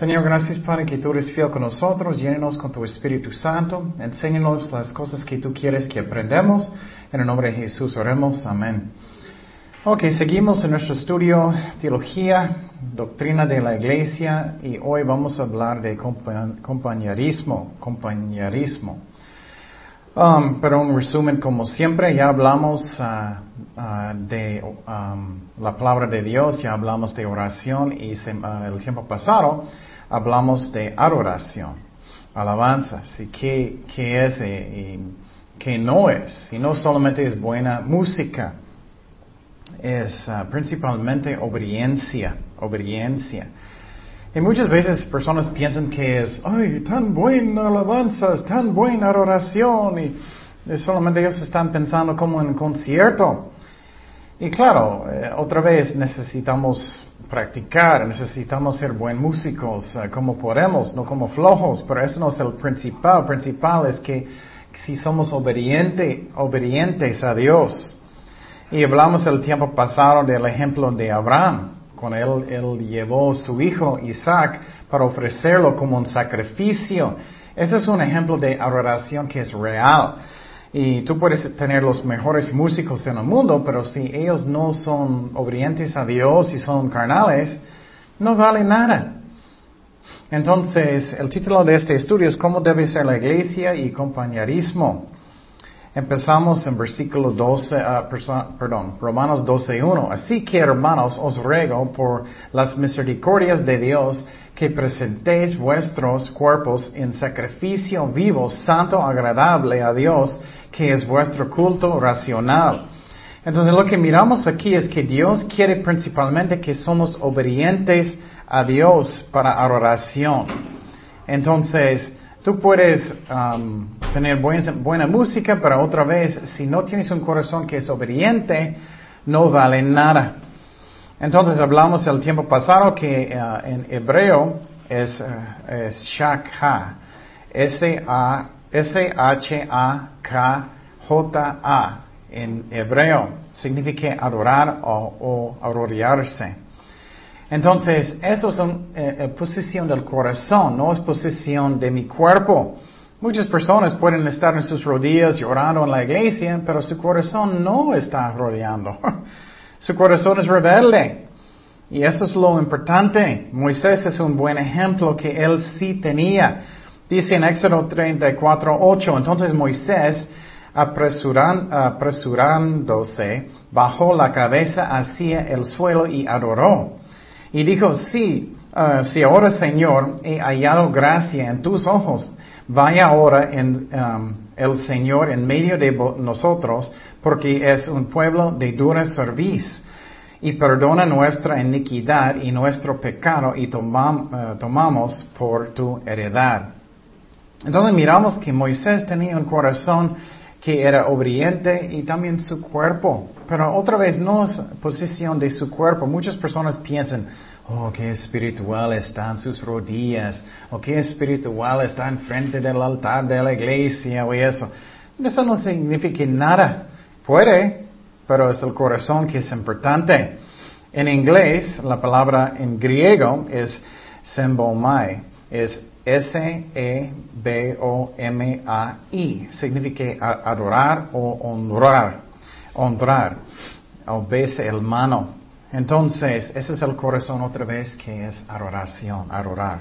Señor, gracias Padre que tú eres fiel con nosotros, llénenos con tu Espíritu Santo, enséñanos las cosas que tú quieres que aprendamos. En el nombre de Jesús oremos, amén. Ok, seguimos en nuestro estudio Teología, Doctrina de la Iglesia y hoy vamos a hablar de compañerismo, compañerismo. Um, pero un resumen, como siempre, ya hablamos uh, uh, de um, la palabra de Dios, ya hablamos de oración y uh, el tiempo pasado hablamos de adoración, alabanza, y qué, qué es y qué no es. Y no solamente es buena música, es principalmente obediencia, obediencia. Y muchas veces personas piensan que es, ay, tan buena alabanza, tan buena adoración, y, solamente ellos están pensando como en concierto. Y claro, eh, otra vez necesitamos practicar, necesitamos ser buenos músicos eh, como podemos, no como flojos, pero eso no es el principal. El principal es que si somos obediente, obedientes a Dios. Y hablamos el tiempo pasado del ejemplo de Abraham cuando él, él llevó su hijo Isaac para ofrecerlo como un sacrificio. Ese es un ejemplo de adoración que es real. Y tú puedes tener los mejores músicos en el mundo, pero si ellos no son obedientes a Dios y son carnales, no vale nada. Entonces, el título de este estudio es cómo debe ser la iglesia y compañerismo. Empezamos en versículo 12, ah, perdón, Romanos 12.1. Así que hermanos, os ruego por las misericordias de Dios que presentéis vuestros cuerpos en sacrificio vivo, santo, agradable a Dios, que es vuestro culto racional. Entonces lo que miramos aquí es que Dios quiere principalmente que somos obedientes a Dios para adoración. Entonces, Tú puedes um, tener buena, música, pero otra vez, si no tienes un corazón que es obediente, no vale nada. Entonces hablamos el tiempo pasado que uh, en hebreo es, uh, shakha. S-H-A-K-J-A en hebreo. Significa adorar o, o entonces, eso es una eh, eh, posición del corazón, no es posición de mi cuerpo. Muchas personas pueden estar en sus rodillas llorando en la iglesia, pero su corazón no está rodeando. su corazón es rebelde. Y eso es lo importante. Moisés es un buen ejemplo que él sí tenía. Dice en Éxodo 34, 8, entonces Moisés, apresurándose, bajó la cabeza hacia el suelo y adoró. Y dijo, sí, uh, si ahora Señor he hallado gracia en tus ojos, vaya ahora en, um, el Señor en medio de nosotros, porque es un pueblo de dura serviz, y perdona nuestra iniquidad y nuestro pecado y uh, tomamos por tu heredad. Entonces miramos que Moisés tenía un corazón que era obediente y también su cuerpo. Pero otra vez no es posición de su cuerpo. Muchas personas piensan, oh, qué espiritual está en sus rodillas, o qué espiritual está enfrente del altar de la iglesia, o eso. Eso no significa nada. Puede, pero es el corazón que es importante. En inglés, la palabra en griego es sembomai, es S-E-B-O-M-A-I. Significa adorar o honrar. Honrar. O bese el mano. Entonces, ese es el corazón otra vez que es adoración, adorar.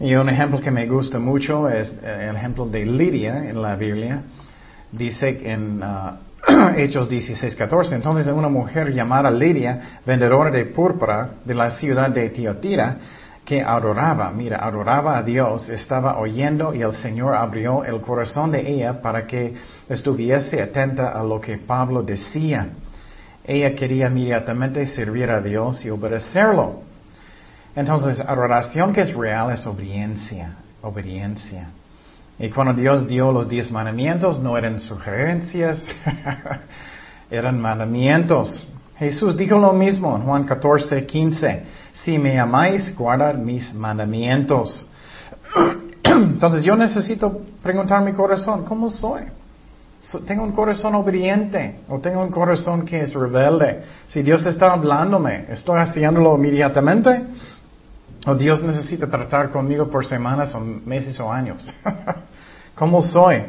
Y un ejemplo que me gusta mucho es eh, el ejemplo de Lidia en la Biblia. Dice en uh, Hechos 16, 14. Entonces, una mujer llamada Lidia, vendedora de púrpura de la ciudad de Tiatira, que adoraba, mira, adoraba a Dios, estaba oyendo y el Señor abrió el corazón de ella para que estuviese atenta a lo que Pablo decía. Ella quería inmediatamente servir a Dios y obedecerlo. Entonces, adoración que es real es obediencia, obediencia. Y cuando Dios dio los diez mandamientos, no eran sugerencias, eran mandamientos. Jesús dijo lo mismo en Juan 14, 15. Si me amáis, guardad mis mandamientos. Entonces yo necesito preguntar mi corazón, ¿cómo soy? tengo un corazón obediente o tengo un corazón que es rebelde. Si Dios está hablándome, ¿estoy haciéndolo inmediatamente? O Dios necesita tratar conmigo por semanas o meses o años. ¿Cómo soy?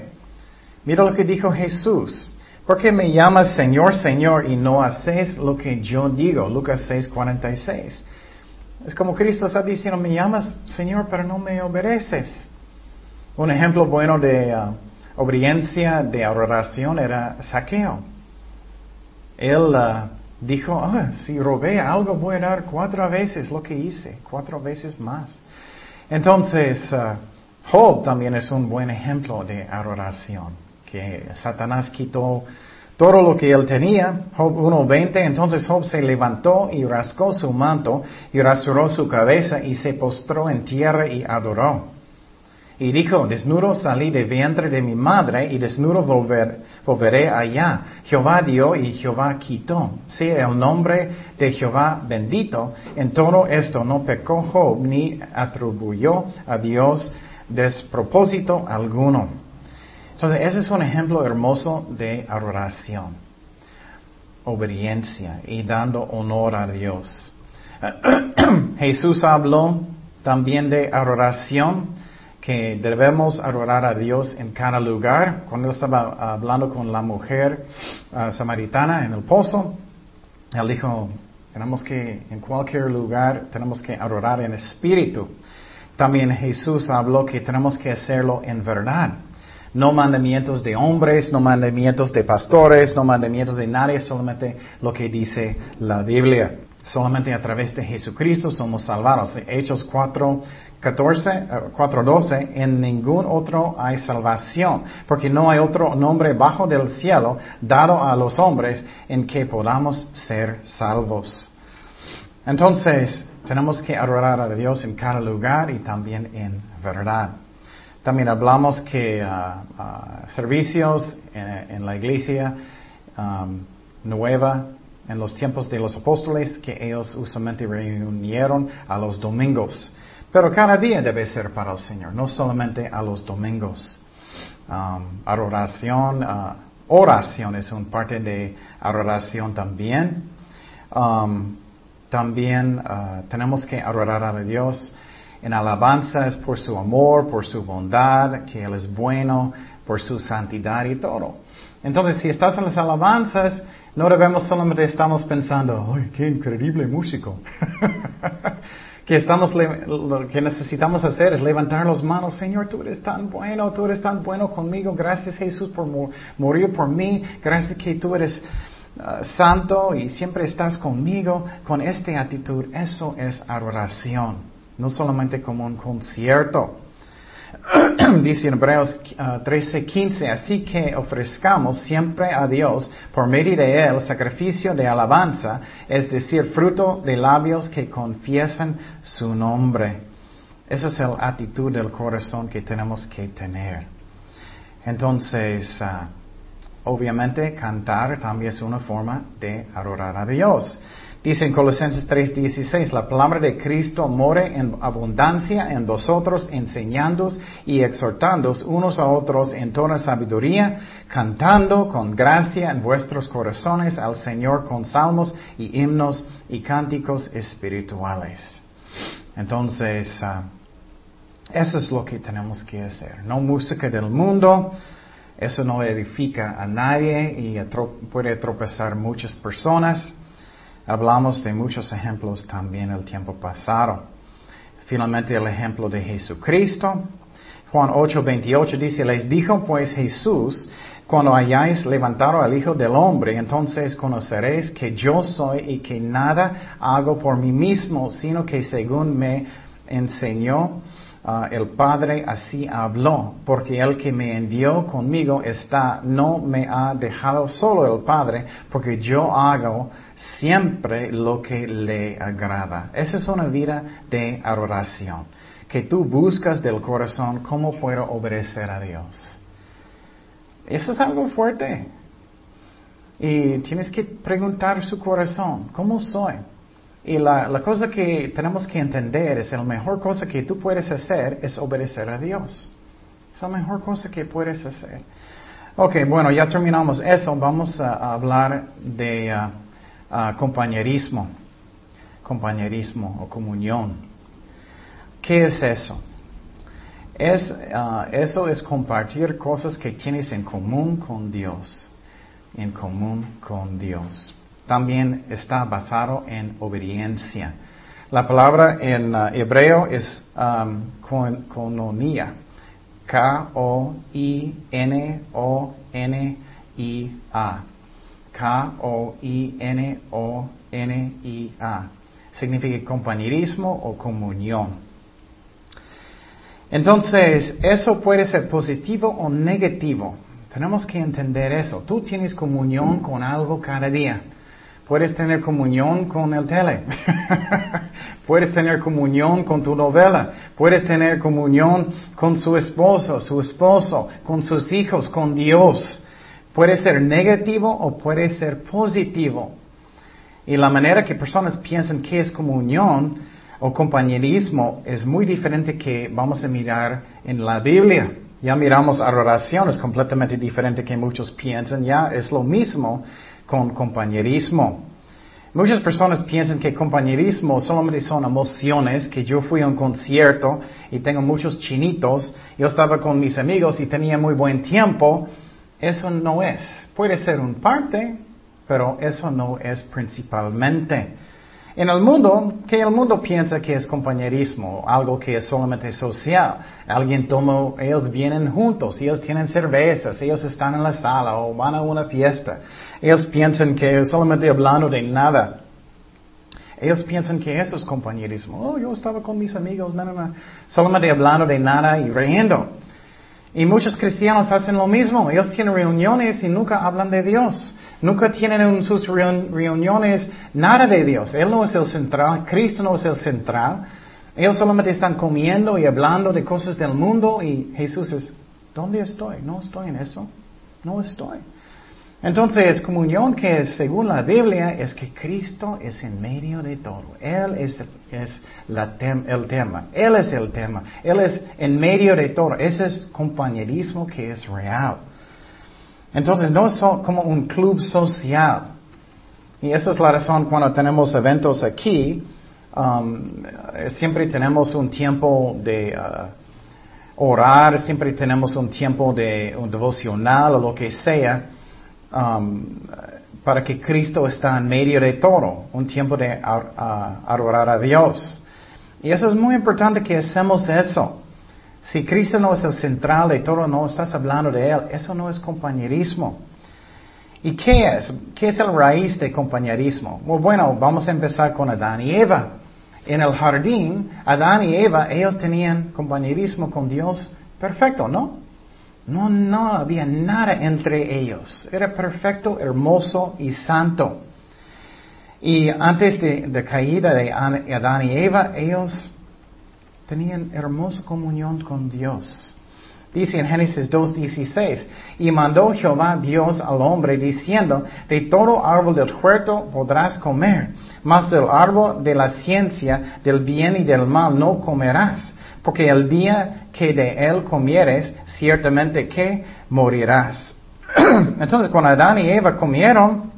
Mira lo que dijo Jesús. ¿Por qué me llamas Señor, Señor y no haces lo que yo digo? Lucas 6, 46. Es como Cristo está diciendo, me llamas Señor, pero no me obedeces. Un ejemplo bueno de uh, obediencia, de adoración era saqueo. Él uh, dijo, ah, si robé algo voy a dar cuatro veces lo que hice, cuatro veces más. Entonces, uh, Job también es un buen ejemplo de adoración que Satanás quitó todo lo que él tenía. Job 1.20, entonces Job se levantó y rascó su manto y rasuró su cabeza y se postró en tierra y adoró. Y dijo, desnudo salí de vientre de mi madre y desnudo volveré allá. Jehová dio y Jehová quitó. Sea el nombre de Jehová bendito. En todo esto no pecó Job ni atribuyó a Dios despropósito alguno. Entonces, ese es un ejemplo hermoso de adoración, obediencia y dando honor a Dios. Jesús habló también de adoración, que debemos adorar a Dios en cada lugar. Cuando estaba hablando con la mujer ah, samaritana en el pozo, él dijo, tenemos que, en cualquier lugar, tenemos que adorar en espíritu. También Jesús habló que tenemos que hacerlo en verdad. No mandamientos de hombres, no mandamientos de pastores, no mandamientos de nadie, solamente lo que dice la Biblia. Solamente a través de Jesucristo somos salvados. Hechos 4, 14, 4, 12, en ningún otro hay salvación, porque no hay otro nombre bajo del cielo dado a los hombres en que podamos ser salvos. Entonces, tenemos que adorar a Dios en cada lugar y también en verdad. También hablamos que ah, ah, servicios en, la iglesia um, nueva, en los tiempos de los apóstoles, que ellos usualmente reunieron a los domingos. Pero cada día debe ser para el Señor, no solamente a los domingos. Um, ah, oración es un parte de adoración también. Um, también tenemos que adorar a Dios en alabanza es por su amor, por su bondad, que Él es bueno, por su santidad y todo. Entonces, si estás en las alabanzas, no debemos solamente estamos pensando, ¡ay, qué increíble músico! que estamos, lo que necesitamos hacer es levantar las manos, Señor, tú eres tan bueno, tú eres tan bueno conmigo, gracias Jesús por morir por mí, gracias que tú eres uh, santo y siempre estás conmigo, con esta actitud, eso es adoración no solamente como un concierto. Dice en Hebreos 13:15, uh, así que ofrezcamos siempre a Dios por medio de Él sacrificio de alabanza, es decir, fruto de labios que confiesan su nombre. Esa es la actitud del corazón que tenemos que tener. Entonces, uh, obviamente cantar también es una forma de adorar a Dios. Dice en Colosenses 3:16, la palabra de Cristo more en abundancia en vosotros, enseñándoos y exhortándoos unos a otros en toda sabiduría, cantando con gracia en vuestros corazones al Señor con salmos y himnos y cánticos espirituales. Entonces, ah, eso es lo que tenemos que hacer. No música del mundo, eso no edifica a nadie y puede tropezar muchas personas. Hablamos de muchos ejemplos también el tiempo pasado. Finalmente el ejemplo de Jesucristo. Juan 8:28 dice, les dijo pues Jesús, cuando hayáis levantado al Hijo del Hombre, entonces conoceréis que yo soy y que nada hago por mí mismo, sino que según me enseñó Ah, el Padre así habló, porque el que me envió conmigo está, no me ha dejado solo el Padre, porque yo hago siempre lo que le agrada. Esa es una vida de adoración, que tú buscas del corazón cómo puedo obedecer a Dios. Eso es algo fuerte. Y tienes que preguntar su corazón, ¿cómo soy? Y la, cosa que tenemos que entender es la mejor cosa que tú puedes hacer es obedecer a Dios. Es la mejor cosa que puedes hacer. Ok, bueno, ya terminamos eso. Vamos a, hablar de uh, uh, compañerismo. Compañerismo o comunión. ¿Qué es eso? Es, ah, eso es compartir cosas que tienes en común con Dios. En común con Dios. También está basado en obediencia. La palabra en ah, hebreo es um. K-O-I-N-O-N-I-A. K-O-I-N-O-N-I-A. Significa compañerismo o comunión. Entonces, eso puede ser positivo o negativo. Tenemos que entender eso. Tú tienes comunión con algo cada día. Puedes tener comunión con el tele. Puedes tener comunión con tu novela. Puedes tener comunión con su esposo, su esposo, con sus hijos, con Dios. Puede ser negativo o puede ser positivo. Y la manera que personas piensan que es comunión o compañerismo es muy diferente que vamos a mirar en la Biblia. Ya miramos adoración, es completamente diferente que muchos piensan, ya es lo mismo con compañerismo. Muchas personas piensan que compañerismo solamente son emociones, que yo fui a un concierto y tengo muchos chinitos, yo estaba con mis amigos y tenía muy buen tiempo. Eso no es. Puede ser un parte, pero eso no es principalmente. En el mundo, que el mundo piensa que es compañerismo, algo que es solamente social. Alguien toma, ellos vienen juntos, ellos tienen cervezas, ellos están en la sala o van a una fiesta. Ellos piensan que solamente hablando de nada. Ellos piensan que eso es compañerismo. Oh, yo estaba con mis amigos, no, no. solamente hablando de nada y riendo. Y muchos cristianos hacen lo mismo. Ellos tienen reuniones y nunca hablan de Dios. Nunca tienen en sus reuniones nada de Dios. Él no es el central, Cristo no es el central. Ellos solamente están comiendo y hablando de cosas del mundo y Jesús es, ¿dónde estoy? No estoy en eso. No estoy. Entonces, comunión que es, según la Biblia, es que Cristo es en medio de todo. Él es, es el tema. Él es el tema. Él es en medio de todo. Ese es compañerismo que es real. Entonces, no es como un club social. Y esa es la razón cuando tenemos eventos aquí, um, siempre tenemos un tiempo de uh, orar, siempre tenemos un tiempo de un devocional o lo que sea Um, para que Cristo está en medio de todo, un tiempo de adorar a Dios. Y eso es muy importante que hacemos eso. Si Cristo no es el central de todo, no estás hablando de Él, eso no es compañerismo. ¿Y qué es? ¿Qué es el raíz de compañerismo? Bueno, vamos a empezar con Adán y Eva. En el jardín, Adán y Eva, ellos tenían compañerismo con Dios perfecto, ¿no? No, no había nada entre ellos. Era perfecto, hermoso y santo. Y antes de la caída de Adán y Eva, ellos tenían hermosa comunión con Dios. Dice en Génesis 2.16, y mandó Jehová Dios al hombre diciendo, de todo árbol del huerto podrás comer, mas del árbol de la ciencia del bien y del mal no comerás, porque el día que de él comieres, ciertamente que morirás. Entonces, cuando Adán y Eva comieron,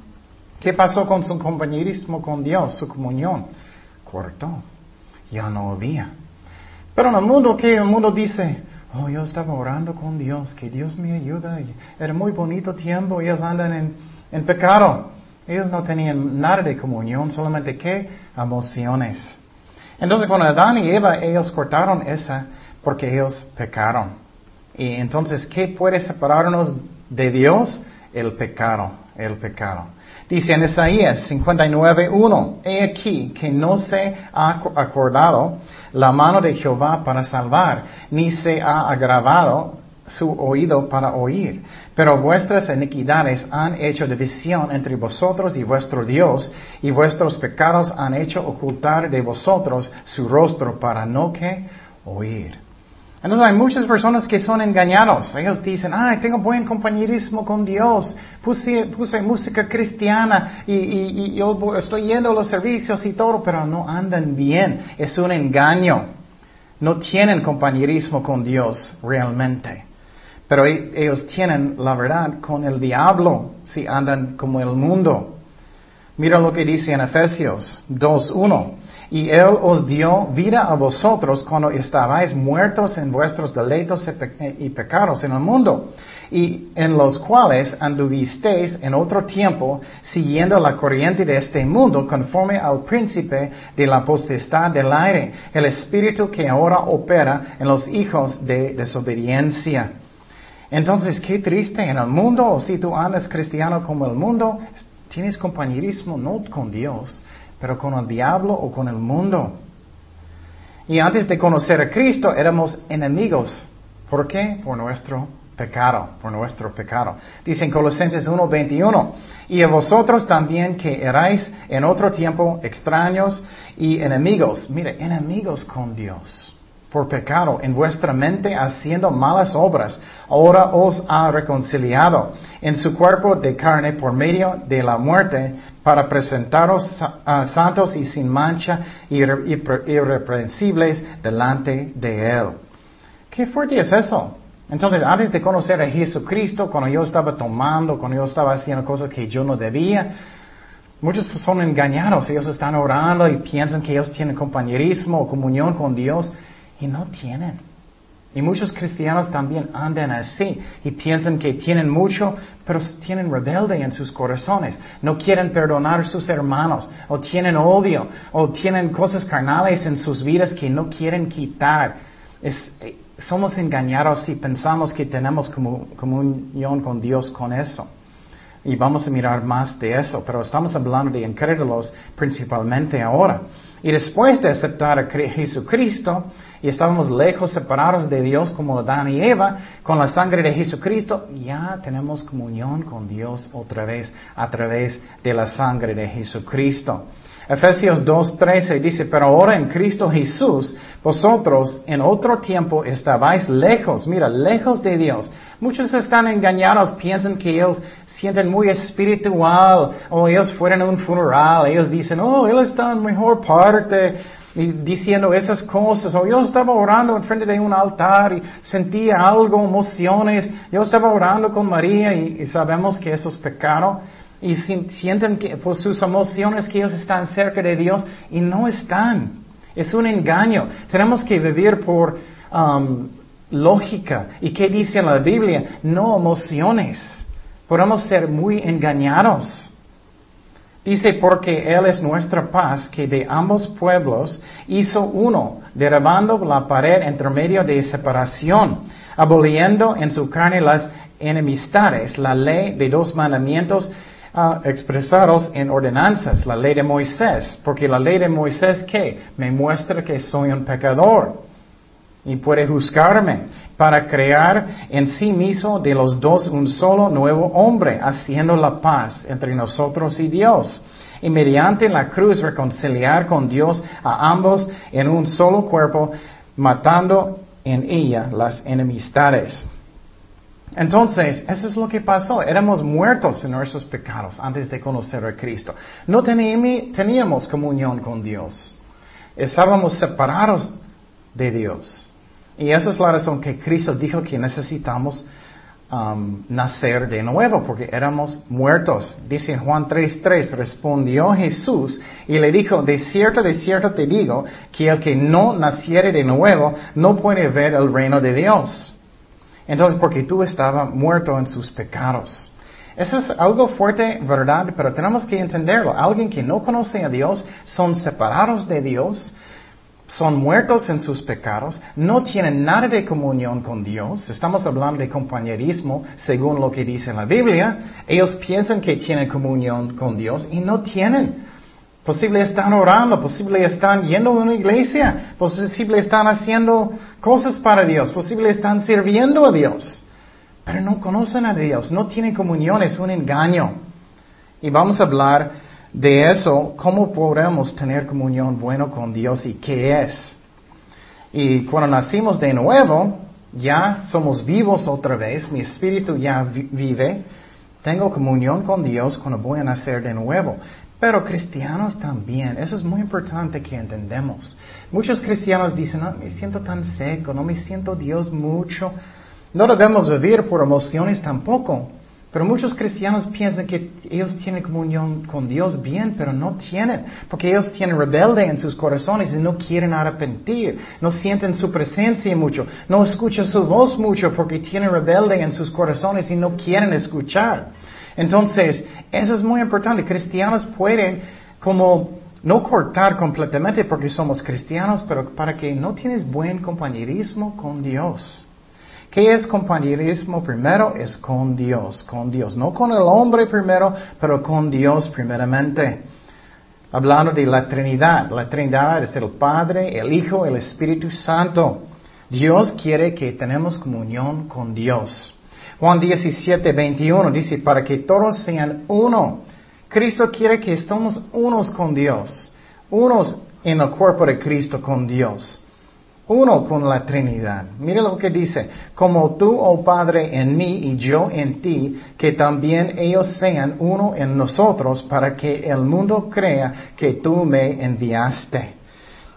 ¿qué pasó con su compañerismo con Dios, su comunión? Cortó. Ya no había. Pero en el mundo, ¿qué? El mundo dice, oh, yo estaba orando con Dios, que Dios me ayuda. Era muy bonito tiempo, ellos andan en, pecado. Ellos no tenían nada de comunión, solamente qué? Emociones. Entonces cuando Adán y Eva, ellos cortaron esa porque ellos pecaron. Y entonces, ¿qué puede separarnos de Dios? El pecado, el pecado. Dice en Isaías 59.1, he aquí que no se ha acordado la mano de Jehová para salvar, ni se ha agravado su oído para oír. Pero vuestras iniquidades han hecho división entre vosotros y vuestro Dios, y vuestros pecados han hecho ocultar de vosotros su rostro para no que oír. Entonces hay muchas personas que son engañados. Ellos dicen, ay, tengo buen compañerismo con Dios, puse, puse música cristiana y, y yo estoy yendo a los servicios y todo, pero no andan bien. Es un engaño. No tienen compañerismo con Dios realmente. Pero e, ellos tienen la verdad con el diablo si andan como el mundo. Mira lo que dice en Efesios 2.1. y Él os dio vida a vosotros cuando estabais muertos en vuestros deleitos y pecados en el mundo, y en los cuales anduvisteis en otro tiempo, siguiendo la corriente de este mundo, conforme al príncipe de la potestad del aire, el espíritu que ahora opera en los hijos de desobediencia. Entonces, qué triste en el mundo, o si tú andas cristiano como el mundo, tienes compañerismo no con Dios, pero con el diablo o con el mundo. Y antes de conocer a Cristo éramos enemigos. ¿Por qué? Por nuestro pecado, por nuestro pecado. Dice en Colosenses 1:21, y a vosotros también que erais en otro tiempo extraños y enemigos, mire, enemigos con Dios por pecado en vuestra mente haciendo malas obras, ahora os ha reconciliado en su cuerpo de carne por medio de la muerte para presentaros santos y sin mancha y irreprensibles delante de Él. ¿Qué fuerte es eso? Entonces, antes de conocer a Jesucristo, cuando yo estaba tomando, cuando yo estaba haciendo cosas que yo no debía, muchos son engañados. Ellos están orando y piensan que ellos tienen compañerismo o comunión con Dios y no tienen. Y muchos cristianos también andan así y piensan que tienen mucho, pero tienen rebelde en sus corazones. No quieren perdonar a sus hermanos, o tienen odio, o tienen cosas carnales en sus vidas que no quieren quitar. Eh, somos engañados si pensamos que tenemos comunión con Dios con eso. Y vamos a mirar más de eso, pero estamos hablando de incrédulos principalmente ahora. Y después de aceptar a Jesucristo, y estábamos lejos, separados de Dios como Adán y Eva, con la sangre de Jesucristo, ya tenemos comunión con Dios otra vez a través de la sangre de Jesucristo. Efesios 2.13 dice, pero ahora en Cristo Jesús, vosotros en otro tiempo estabais lejos, mira, lejos de Dios. Muchos están engañados, piensan que ellos sienten muy espiritual, o ellos fueron a un funeral, ellos dicen, oh, él está en mejor parte, y diciendo esas cosas, o yo estaba orando en frente de un altar y sentía algo, emociones, yo estaba orando con María y, sabemos que eso es y sienten que por sus emociones que ellos están cerca de Dios y no están. Es un engaño. Tenemos que vivir por um, lógica. ¿Y qué dice la Biblia? No emociones. Podemos ser muy engañados. Dice, porque Él es nuestra paz, que de ambos pueblos hizo uno, derribando la pared entre medio de separación, aboliendo en su carne las enemistades, la ley de dos mandamientos uh, expresados en ordenanzas, la ley de Moisés, porque la ley de Moisés, ¿qué? Me muestra que soy un pecador y puede juzgarme para crear en sí mismo de los dos un solo nuevo hombre, haciendo la paz entre nosotros y Dios. Y mediante la cruz reconciliar con Dios a ambos en un solo cuerpo, matando en ella las enemistades. Entonces, eso es lo que pasó. Éramos muertos en nuestros pecados antes de conocer a Cristo. No teníamos comunión con Dios. Estábamos separados de Dios. Y esa es la razón que Cristo dijo que necesitamos um, nacer de nuevo, porque éramos muertos. Dice en Juan 3:3, respondió Jesús y le dijo, de cierto, de cierto te digo, que el que no naciere de nuevo no puede ver el reino de Dios. Entonces, porque tú estabas muerto en sus pecados. Eso es algo fuerte, verdad, pero tenemos que entenderlo. Alguien que no conoce a Dios son separados de Dios, son muertos en sus pecados, no tienen nada de comunión con Dios, estamos hablando de compañerismo según lo que dice la Biblia, ellos piensan que tienen comunión con Dios y no tienen. Posible están orando, posible están yendo a una iglesia, posible están haciendo cosas para Dios, posible están sirviendo a Dios, pero no conocen a Dios, no tienen comunión, es un engaño. Y vamos a hablar de eso, ¿cómo podemos tener comunión bueno con Dios y qué es? Y cuando nacimos de nuevo, ya somos vivos otra vez, mi espíritu ya vive, tengo comunión con Dios cuando voy a nacer de nuevo. Pero cristianos también, eso es muy importante que entendemos. Muchos cristianos dicen, no, me siento tan seco, no me siento Dios mucho. No debemos vivir por emociones tampoco. Pero muchos cristianos piensan que ellos tienen comunión con Dios bien, pero no tienen, porque ellos tienen rebelde en sus corazones y no quieren arrepentir, no sienten su presencia mucho, no escuchan su voz mucho porque tienen rebelde en sus corazones y no quieren escuchar. Entonces, eso es muy importante. Cristianos pueden como no cortar completamente porque somos cristianos, pero para que no tienes buen compañerismo con Dios. ¿Qué es compañerismo? Primero es con Dios, con Dios. No con el hombre primero, pero con Dios primeramente. Hablando de la Trinidad. La Trinidad es el Padre, el Hijo, el Espíritu Santo. Dios quiere que tenemos comunión con Dios. Juan 17, 21 dice, para que todos sean uno. Cristo quiere que estemos unos con Dios, unos en el cuerpo de Cristo con Dios uno con la Trinidad. Mira lo que dice, como tú, oh Padre, en mí y yo en ti, que también ellos sean uno en nosotros para que el mundo crea que tú me enviaste.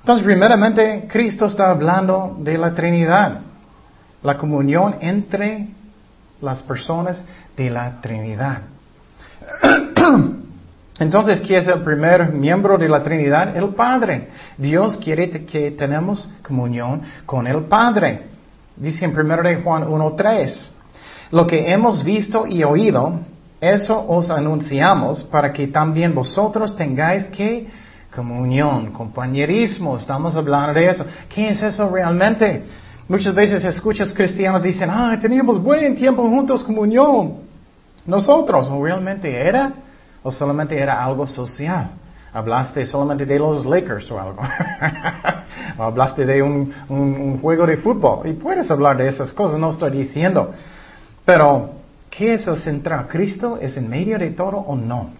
Entonces, primeramente, Cristo está hablando de la Trinidad, la comunión entre las personas de la Trinidad. Entonces, ¿quién es el primer miembro de la Trinidad? El Padre. Dios quiere que tenemos comunión con el Padre. Dice en 1 de Juan 1.3, lo que hemos visto y oído, eso os anunciamos para que también vosotros tengáis que comunión, compañerismo, estamos hablando de eso. ¿Qué es eso realmente? Muchas veces escuchas cristianos dicen, ah, teníamos buen tiempo juntos, comunión. Nosotros, ¿realmente era? ¿O solamente era algo social? ¿Hablaste solamente de los Lakers o algo? ¿O hablaste de un, juego de fútbol? Y puedes hablar de esas cosas, no estoy diciendo. Pero, ¿qué es el central? ¿Cristo es en medio de todo o no?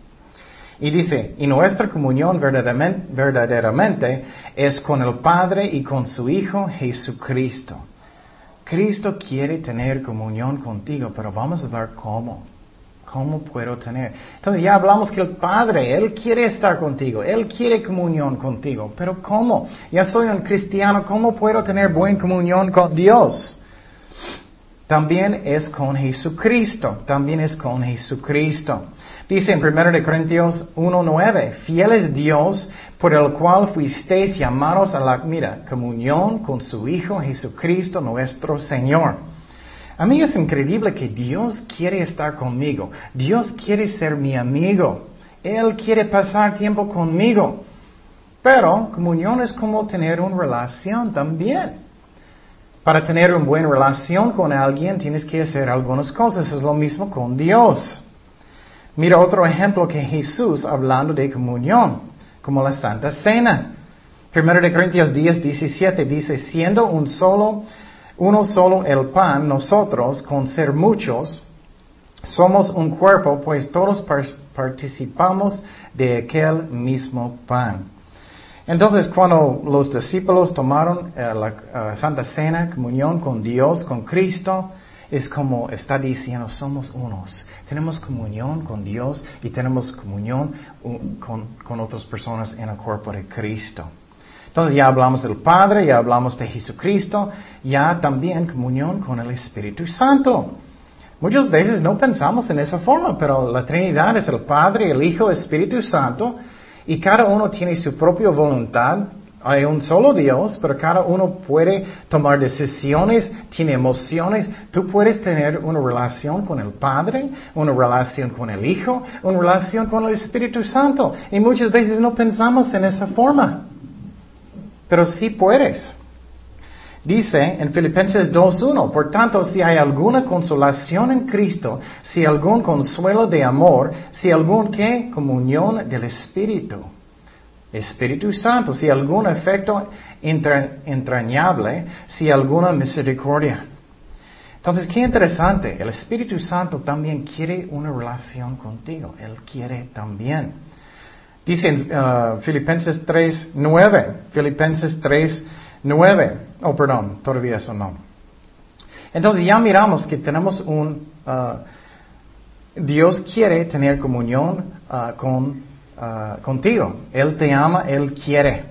Y dice, y nuestra comunión verdaderamente es con el Padre y con su Hijo Jesucristo. Cristo quiere tener comunión contigo, pero vamos a ver cómo. ¿Cómo puedo tener? Entonces ya hablamos que el Padre, Él quiere estar contigo, Él quiere comunión contigo, pero ¿cómo? Ya soy un cristiano, ¿cómo puedo tener buena comunión con Dios? También es con Jesucristo, también es con Jesucristo. Dice en 1 Corintios 1.9, fiel es Dios por el cual fuisteis llamados a la, mira, comunión con su Hijo Jesucristo nuestro Señor. A mí es increíble que Dios quiere estar conmigo. Dios quiere ser mi amigo. Él quiere pasar tiempo conmigo. Pero comunión es como tener una relación también. Para tener una buena relación con alguien tienes que hacer algunas cosas. Es lo mismo con Dios. Mira otro ejemplo que Jesús hablando de comunión, como la Santa Cena. Primero de Corintios 10, 17 dice, siendo un solo uno solo el pan, nosotros, con ser muchos, somos un cuerpo, pues todos participamos de aquel mismo pan. Entonces, cuando los discípulos tomaron eh, la eh, Santa Cena, comunión con Dios, con Cristo, es como está diciendo, somos unos. Tenemos comunión con Dios y tenemos comunión con otras personas en el cuerpo de Cristo. Entonces ya hablamos del Padre, ya hablamos de Jesucristo, ya también comunión con el Espíritu Santo. Muchas veces no pensamos en esa forma, pero la Trinidad es el Padre, el Hijo, el Espíritu Santo, y cada uno tiene su propia voluntad. Hay un solo Dios, pero cada uno puede tomar decisiones, tiene emociones. Tú puedes tener una relación con el Padre, una relación con el Hijo, una relación con el Espíritu Santo. Y muchas veces no pensamos en esa forma pero sí puedes. Dice en Filipenses 2.1, por tanto, si hay alguna consolación en Cristo, si algún consuelo de amor, si algún qué, comunión del Espíritu, Espíritu Santo, si algún efecto entrañable, si alguna misericordia. Entonces, qué interesante, el Espíritu Santo también quiere una relación contigo, Él quiere también. Dice uh, Filipenses 3, 9. Filipenses 3, 9. Oh, perdón, todavía eso no. Entonces ya miramos que tenemos un... Uh, Dios quiere tener comunión uh, con, contigo. Él te ama, Él quiere.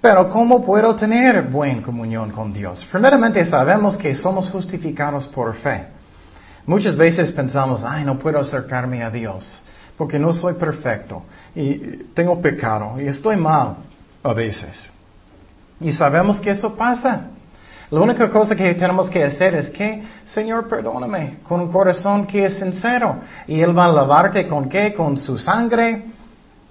Pero ¿cómo puedo tener buena comunión con Dios? Primeramente sabemos que somos justificados por fe. Muchas veces pensamos, ay, no puedo acercarme a Dios porque no soy perfecto y tengo pecado y estoy mal a veces. Y sabemos que eso pasa. La única cosa que tenemos que hacer es que, Señor, perdóname, con un corazón que es sincero. Y Él va a lavarte con qué? Con su sangre,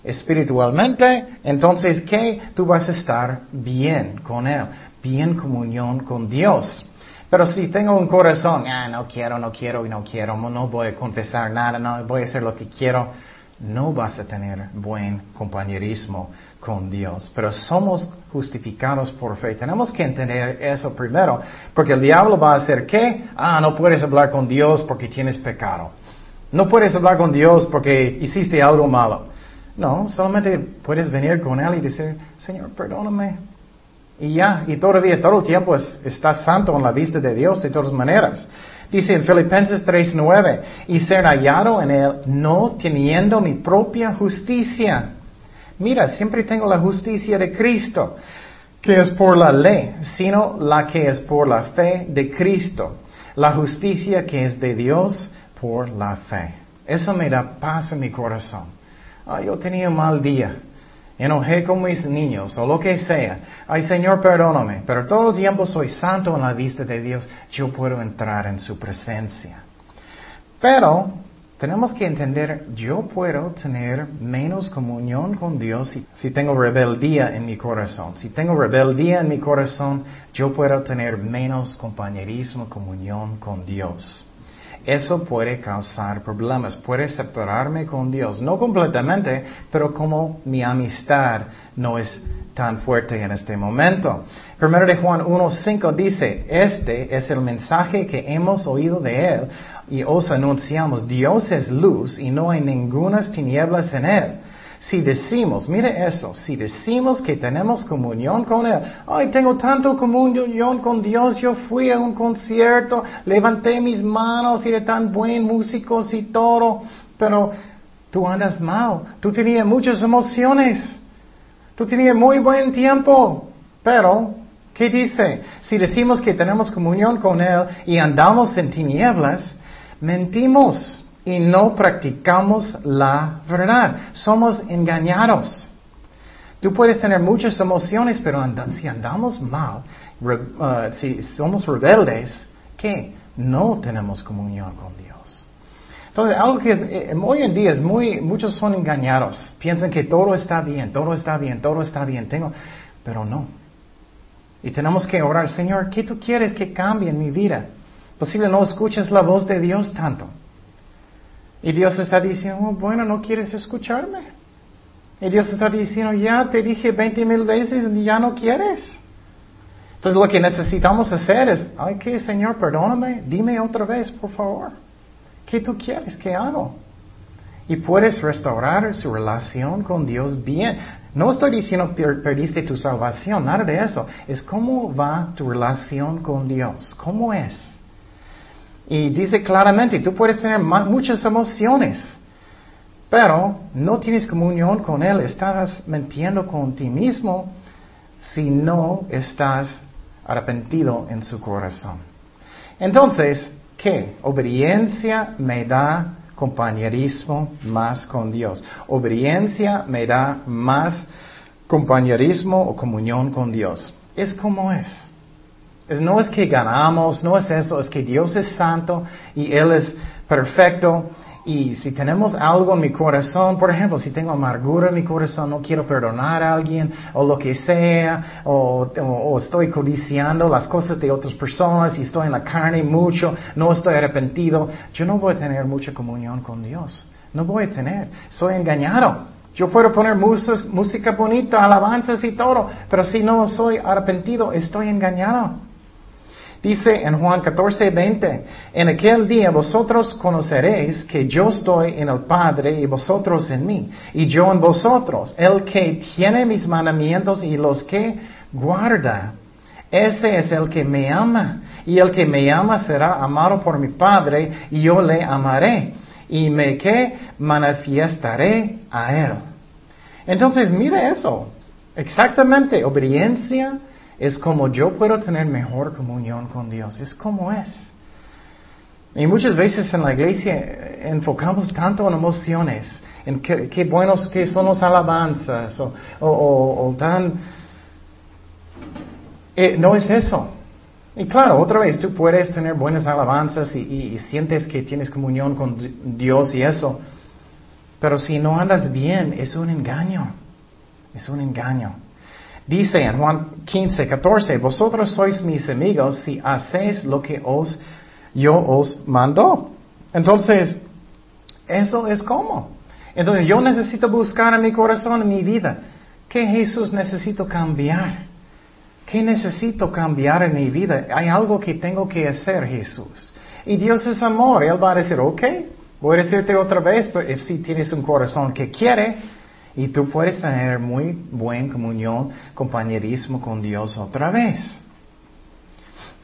espiritualmente. Entonces, ¿qué? Tú vas a estar bien con Él, bien comunión con Dios. Pero si tengo un corazón, ah, no quiero, no quiero y no quiero, no voy a confesar nada, no voy a hacer lo que quiero, no vas a tener buen compañerismo con Dios. Pero somos justificados por fe. Tenemos que entender eso primero, porque el diablo va a hacer qué? Ah, no puedes hablar con Dios porque tienes pecado. No puedes hablar con Dios porque hiciste algo malo. No, solamente puedes venir con Él y decir, Señor, perdóname, y ya, y todavía todo el tiempo está santo en la vista de Dios de todas maneras. Dice en Filipenses 3:9, y ser hallado en Él no teniendo mi propia justicia. Mira, siempre tengo la justicia de Cristo, que es por la ley, sino la que es por la fe de Cristo. La justicia que es de Dios por la fe. Eso me da paz en mi corazón. Ah, yo tenía un mal día enojé con mis niños o lo que sea. Ay Señor, perdóname, pero todo el tiempo soy santo en la vista de Dios. Yo puedo entrar en su presencia. Pero tenemos que entender, yo puedo tener menos comunión con Dios si, si, tengo rebeldía en mi corazón. Si tengo rebeldía en mi corazón, yo puedo tener menos compañerismo, comunión con Dios. Eso puede causar problemas, puede separarme con Dios, no completamente, pero como mi amistad no es tan fuerte en este momento. Primero de Juan 1.5 dice, este es el mensaje que hemos oído de Él y os anunciamos, Dios es luz y no hay ningunas tinieblas en Él. Si decimos, mire eso, si decimos que tenemos comunión con Él, ay, tengo tanto comunión con Dios, yo fui a un concierto, levanté mis manos y de tan buen músicos y todo, pero tú andas mal, tú tenías muchas emociones, tú tenías muy buen tiempo, pero, ¿qué dice? Si decimos que tenemos comunión con Él y andamos en tinieblas, mentimos y no practicamos la verdad. Somos engañados. Tú puedes tener muchas emociones, pero si andamos mal, uh, si somos rebeldes, ¿qué? No tenemos comunión con Dios. Entonces, algo que eh, hoy en día es muy, muchos son engañados. Piensan que todo está bien, todo está bien, todo está bien. Tengo, pero no. Y tenemos que orar, Señor, ¿qué tú quieres que cambie en mi vida? Posible no escuches la voz de Dios tanto. Y Dios está diciendo, oh, bueno, no quieres escucharme. Y Dios está diciendo, ya te dije veinte mil veces y ya no quieres. Entonces lo que necesitamos hacer es, ay, que Señor, perdóname, dime otra vez, por favor. ¿Qué tú quieres que hago? Y puedes restaurar su relación con Dios bien. No estoy diciendo perdiste tu salvación, nada de eso. Es cómo va tu relación con Dios. ¿Cómo es? Y dice claramente, tú puedes tener muchas emociones, pero no tienes comunión con Él, estás mintiendo con ti mismo si no estás arrepentido en su corazón. Entonces, ¿qué? Obediencia me da compañerismo más con Dios. Obediencia me da más compañerismo o comunión con Dios. Es como es no es que ganamos, no es eso, es que Dios es santo y Él es perfecto. Y si tenemos algo en mi corazón, por ejemplo, si tengo amargura en mi corazón, no quiero perdonar a alguien o lo que sea, o, estoy codiciando las cosas de otras personas y estoy en la carne mucho, no estoy arrepentido, yo no voy a tener mucha comunión con Dios. No voy a tener. Soy engañado. Yo puedo poner música bonita, alabanzas y todo, pero si no soy arrepentido, estoy engañado. Dice en Juan 14, 20, en aquel día vosotros conoceréis que yo estoy en el Padre y vosotros en mí, y yo en vosotros. El que tiene mis mandamientos y los que guarda, ese es el que me ama. Y el que me ama será amado por mi Padre, y yo le amaré. Y me que manifestaré a él. Entonces, mire eso. Exactamente, obediencia es como yo puedo tener mejor comunión con Dios. Es como es. Y muchas veces en la iglesia enfocamos tanto en emociones, en qué, buenos que son las alabanzas, o, tan... Eh, no es eso. Y claro, otra vez, tú puedes tener buenas alabanzas y, sientes que tienes comunión con Dios y eso, pero si no andas bien, es un engaño. Es un engaño. Dice en Juan 15, 14, vosotros sois mis amigos si hacéis lo que os, yo os mando. Entonces, eso es como. Entonces, yo necesito buscar en mi corazón, en mi vida, ¿qué Jesús necesito cambiar? ¿Qué necesito cambiar en mi vida? Hay algo que tengo que hacer, Jesús. Y Dios es amor. Él va a decir, ok, voy a decirte otra vez, pero si tienes un corazón que quiere, y tú puedes tener muy buen comunión, compañerismo con Dios otra vez.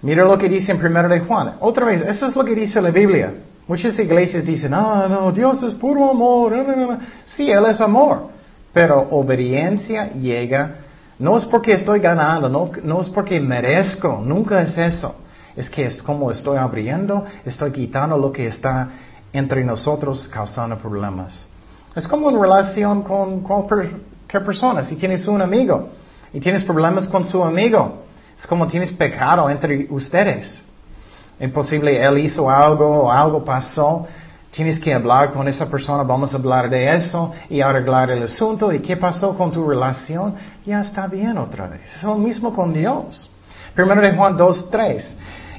Mira lo que dice en 1 de Juan. Otra vez, eso es lo que dice la Biblia. Muchas iglesias dicen, ah, no, Dios es puro amor. Sí, Él es amor. Pero obediencia llega no es porque estoy ganando, no, es porque merezco, nunca es eso. Es que es como estoy abriendo, estoy quitando lo que está entre nosotros causando problemas. Es como en relación con cualquier persona. Si tienes un amigo y tienes problemas con su amigo, es como tienes pecado entre ustedes. Imposible, él hizo algo o algo pasó Tienes que hablar con esa persona, vamos a hablar de eso y arreglar el asunto. ¿Y qué pasó con tu relación? Ya está bien otra vez. Es lo mismo con Dios. Primero de Juan 2, 3.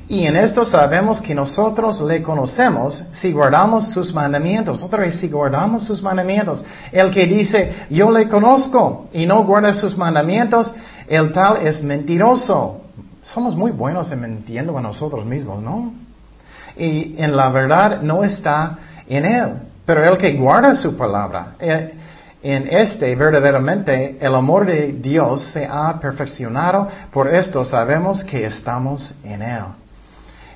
Y en esto sabemos que nosotros le conocemos si guardamos sus mandamientos. Otra vez, si guardamos sus mandamientos. El que dice, yo le conozco y no guarda sus mandamientos, el tal es mentiroso. Somos muy buenos en mintiendo a nosotros mismos, ¿no? y en la verdad no está en él. Pero el que guarda su palabra, eh, en este verdaderamente el amor de Dios se ha perfeccionado, por esto sabemos que estamos en él.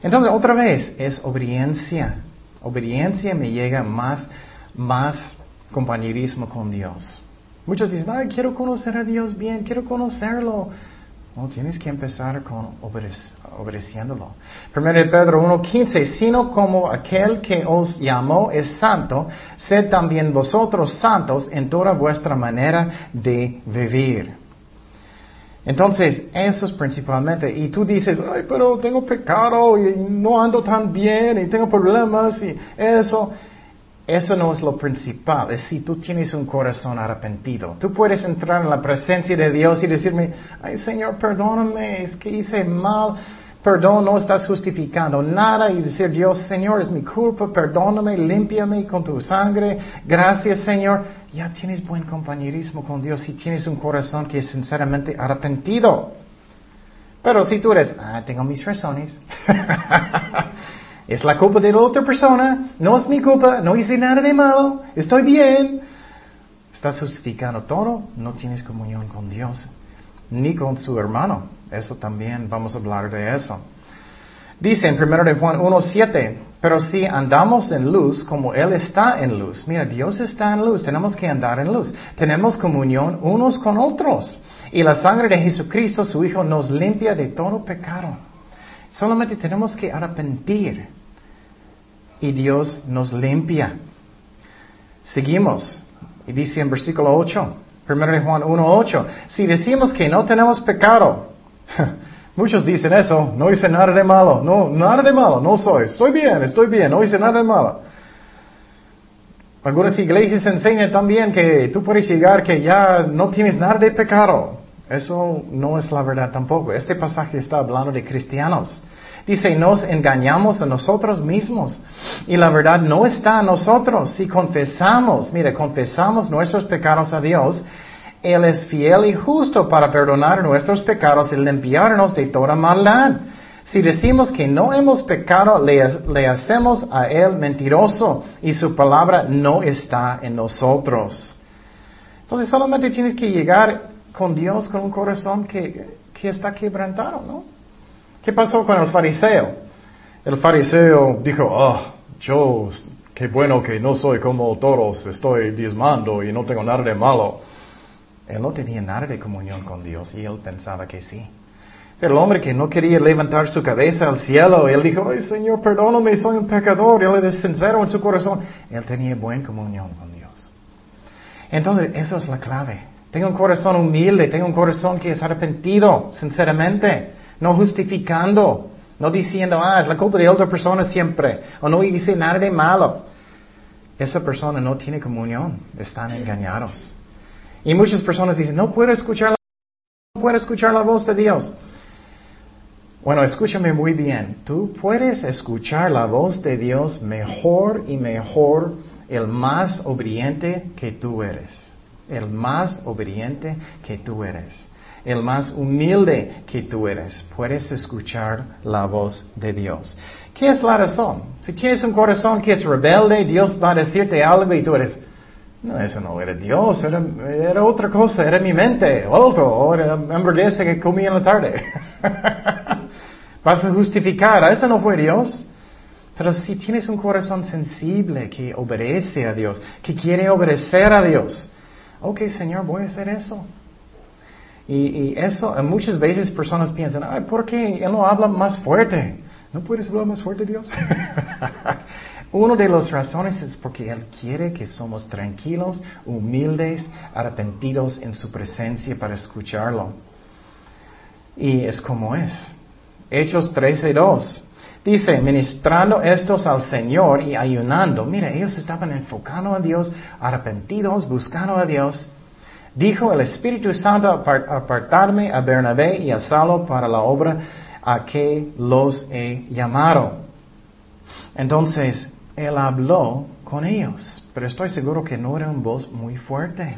Entonces, otra vez, es obediencia. Obediencia me llega más, más compañerismo con Dios. Muchos dicen, ay, quiero conocer a Dios bien, quiero conocerlo. No, tienes que empezar con obedeciéndolo. Primero de Pedro 1.15, sino como aquel que os llamó es santo, sed también vosotros santos en toda vuestra manera de vivir. Entonces, eso es principalmente, y tú dices, ay, pero tengo pecado y no ando tan bien y tengo problemas y eso. Eso no es lo principal, es si tú tienes un corazón arrepentido. Tú puedes entrar en la presencia de Dios y decirme, ay Señor, perdóname, es que hice mal. Perdón, no estás justificando nada y decir, Dios, Señor, es mi culpa, perdóname, límpiame con tu sangre, gracias, Señor. Ya tienes buen compañerismo con Dios y tienes un corazón que es sinceramente arrepentido. Pero si tú eres, ah, tengo mis razones. Es la culpa de la otra persona, no es mi culpa, no hice nada de malo, estoy bien. Estás justificando todo, no tienes comunión con Dios, ni con su hermano. Eso también vamos a hablar de eso. Dice en 1 de Juan 1.7, pero si andamos en luz como Él está en luz, mira, Dios está en luz, tenemos que andar en luz, tenemos comunión unos con otros. Y la sangre de Jesucristo, su Hijo, nos limpia de todo pecado. Solamente tenemos que arrepentir y Dios nos limpia. Seguimos. Y dice en versículo 8, 1 Juan 1.8, si decimos que no tenemos pecado, muchos dicen eso, no hice nada de malo, no, nada de malo, no soy, estoy bien, estoy bien, no hice nada de malo. Algunas iglesias enseñan también que tú puedes llegar que ya no tienes nada de pecado. Eso no es la verdad tampoco. Este pasaje está hablando de cristianos. Dice, nos engañamos a nosotros mismos. Y la verdad no está en nosotros. Si confesamos, mire, confesamos nuestros pecados a Dios, Él es fiel y justo para perdonar nuestros pecados y limpiarnos de toda maldad. Si decimos que no hemos pecado, le, hacemos a Él mentiroso y su palabra no está en nosotros. Entonces solamente tienes que llegar con Dios con un corazón que, que está quebrantado, ¿no? ¿Qué pasó con el fariseo? El fariseo dijo, ah, yo, qué bueno que no soy como todos, estoy diezmando y no tengo nada de malo. Él no tenía nada de comunión con Dios y él pensaba que sí. Pero el hombre que no quería levantar su cabeza al cielo, él dijo, ay Señor, perdóname, soy un pecador. Él es sincero en su corazón. Él tenía buena comunión con Dios. Entonces, eso es la clave. Tengo un corazón humilde, tengo un corazón que es arrepentido, sinceramente, no justificando, no diciendo, ah, es la culpa de otra persona siempre, o no hice nada de malo. Esa persona no tiene comunión, están engañados. Y muchas personas dicen, no puedo escuchar la, no puedo escuchar la voz de Dios. Bueno, escúchame muy bien. Tú puedes escuchar la voz de Dios mejor y mejor el más obediente que tú eres. El más obediente que tú eres. El más humilde que tú eres. Puedes escuchar la voz de Dios. ¿Qué es la razón? Si tienes un corazón que es rebelde, Dios va a decirte algo y tú eres, no, eso no era Dios, era, otra cosa, era mi mente, otro, o era hamburguesa que comí en la tarde. Vas a justificar, eso no fue Dios. Pero si tienes un corazón sensible que obedece a Dios, que quiere obedecer a Dios, ok Señor, voy a hacer eso. Y, y eso, muchas veces personas piensan, ay, ¿por qué Él no habla más fuerte? ¿No puedes hablar más fuerte, Dios? Una de las razones es porque Él quiere que somos tranquilos, humildes, arrepentidos en su presencia para escucharlo. Y es como es. Hechos 13.2. Dice, ministrando estos al Señor y ayunando. Mira, ellos estaban enfocando a Dios, arrepentidos, buscando a Dios. Dijo el Espíritu Santo, apartarme a Bernabé y a Saulo para la obra a que los he llamado. Entonces, él habló con ellos, pero estoy seguro que no era una voz muy fuerte.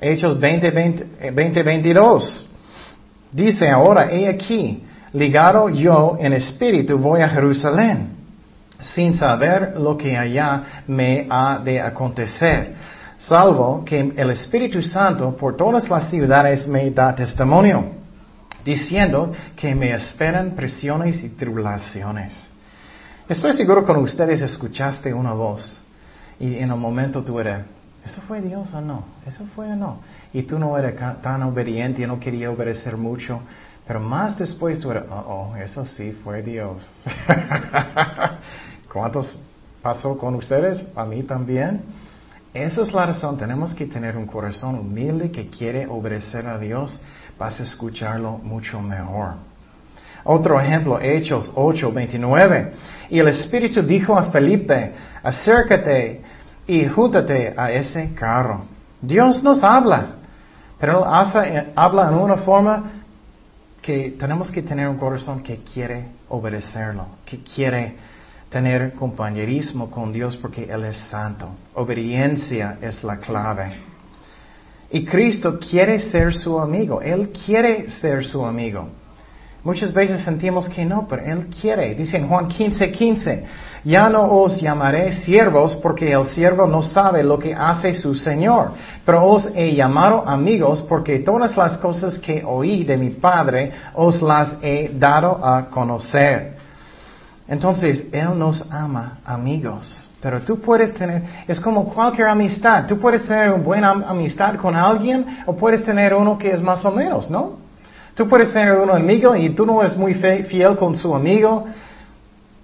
Hechos 20, 20, 22. Dice ahora, he aquí, ligado yo en espíritu voy a Jerusalén, sin saber lo que allá me ha de acontecer, salvo que el Espíritu Santo por todas las ciudades me da testimonio, diciendo que me esperan presiones y tribulaciones. Estoy seguro que con ustedes escuchaste una voz y en un momento tú eras, ¿eso fue Dios o no? ¿Eso fue o no? Y tú no eras tan obediente y no quería obedecer mucho. Pero más después tú eras, oh, oh, eso sí fue Dios. ¿Cuántos pasó con ustedes? A mí también. Esa es la razón. Tenemos que tener un corazón humilde que quiere obedecer a Dios. Vas a escucharlo mucho mejor. Otro ejemplo, Hechos 8, 29. Y el Espíritu dijo a Felipe, acércate y júntate a ese carro. Dios nos habla, pero hace, habla en una forma que tenemos que tener un corazón que quiere obedecerlo, que quiere tener compañerismo con Dios porque Él es santo. Obediencia es la clave. Y Cristo quiere ser su amigo, Él quiere ser su amigo. Muchas veces sentimos que no, pero Él quiere. Dice en Juan 15, 15, ya no os llamaré siervos porque el siervo no sabe lo que hace su Señor, pero os he llamado amigos porque todas las cosas que oí de mi Padre os las he dado a conocer. Entonces, Él nos ama amigos. Pero tú puedes tener, es como cualquier amistad. Tú puedes tener una buena amistad con alguien o puedes tener uno que es más o menos, ¿no? Tú puedes tener un amigo y tú no eres muy fiel con su amigo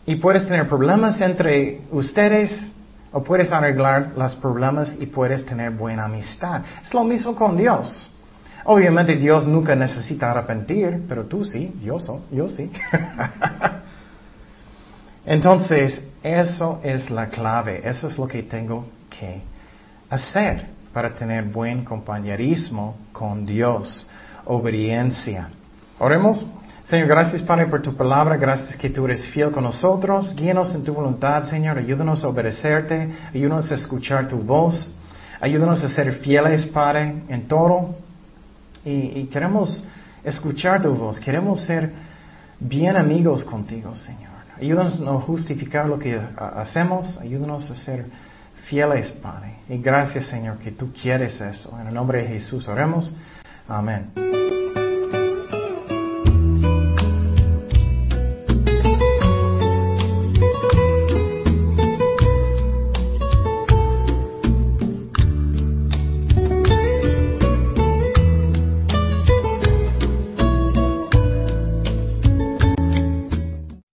y puedes tener problemas entre ustedes o puedes arreglar los problemas y puedes tener buena amistad. Es lo mismo con Dios. Obviamente Dios nunca necesita arrepentir, pero tú sí, yo, yo sí. Entonces, eso es la clave, eso es lo que tengo que hacer para tener buen compañerismo con Dios obediencia. Oremos. Señor, gracias Padre por tu palabra, gracias que tú eres fiel con nosotros, guíanos en tu voluntad, Señor, ayúdanos a obedecerte, ayúdanos a escuchar tu voz, ayúdanos a ser fieles, Padre, en todo. Y, queremos escuchar tu voz, queremos ser bien amigos contigo, Señor. Ayúdanos a justificar lo que hacemos, ayúdanos a ser fieles, Padre. Y gracias, Señor, que tú quieres eso. En el nombre de Jesús oremos. Amen.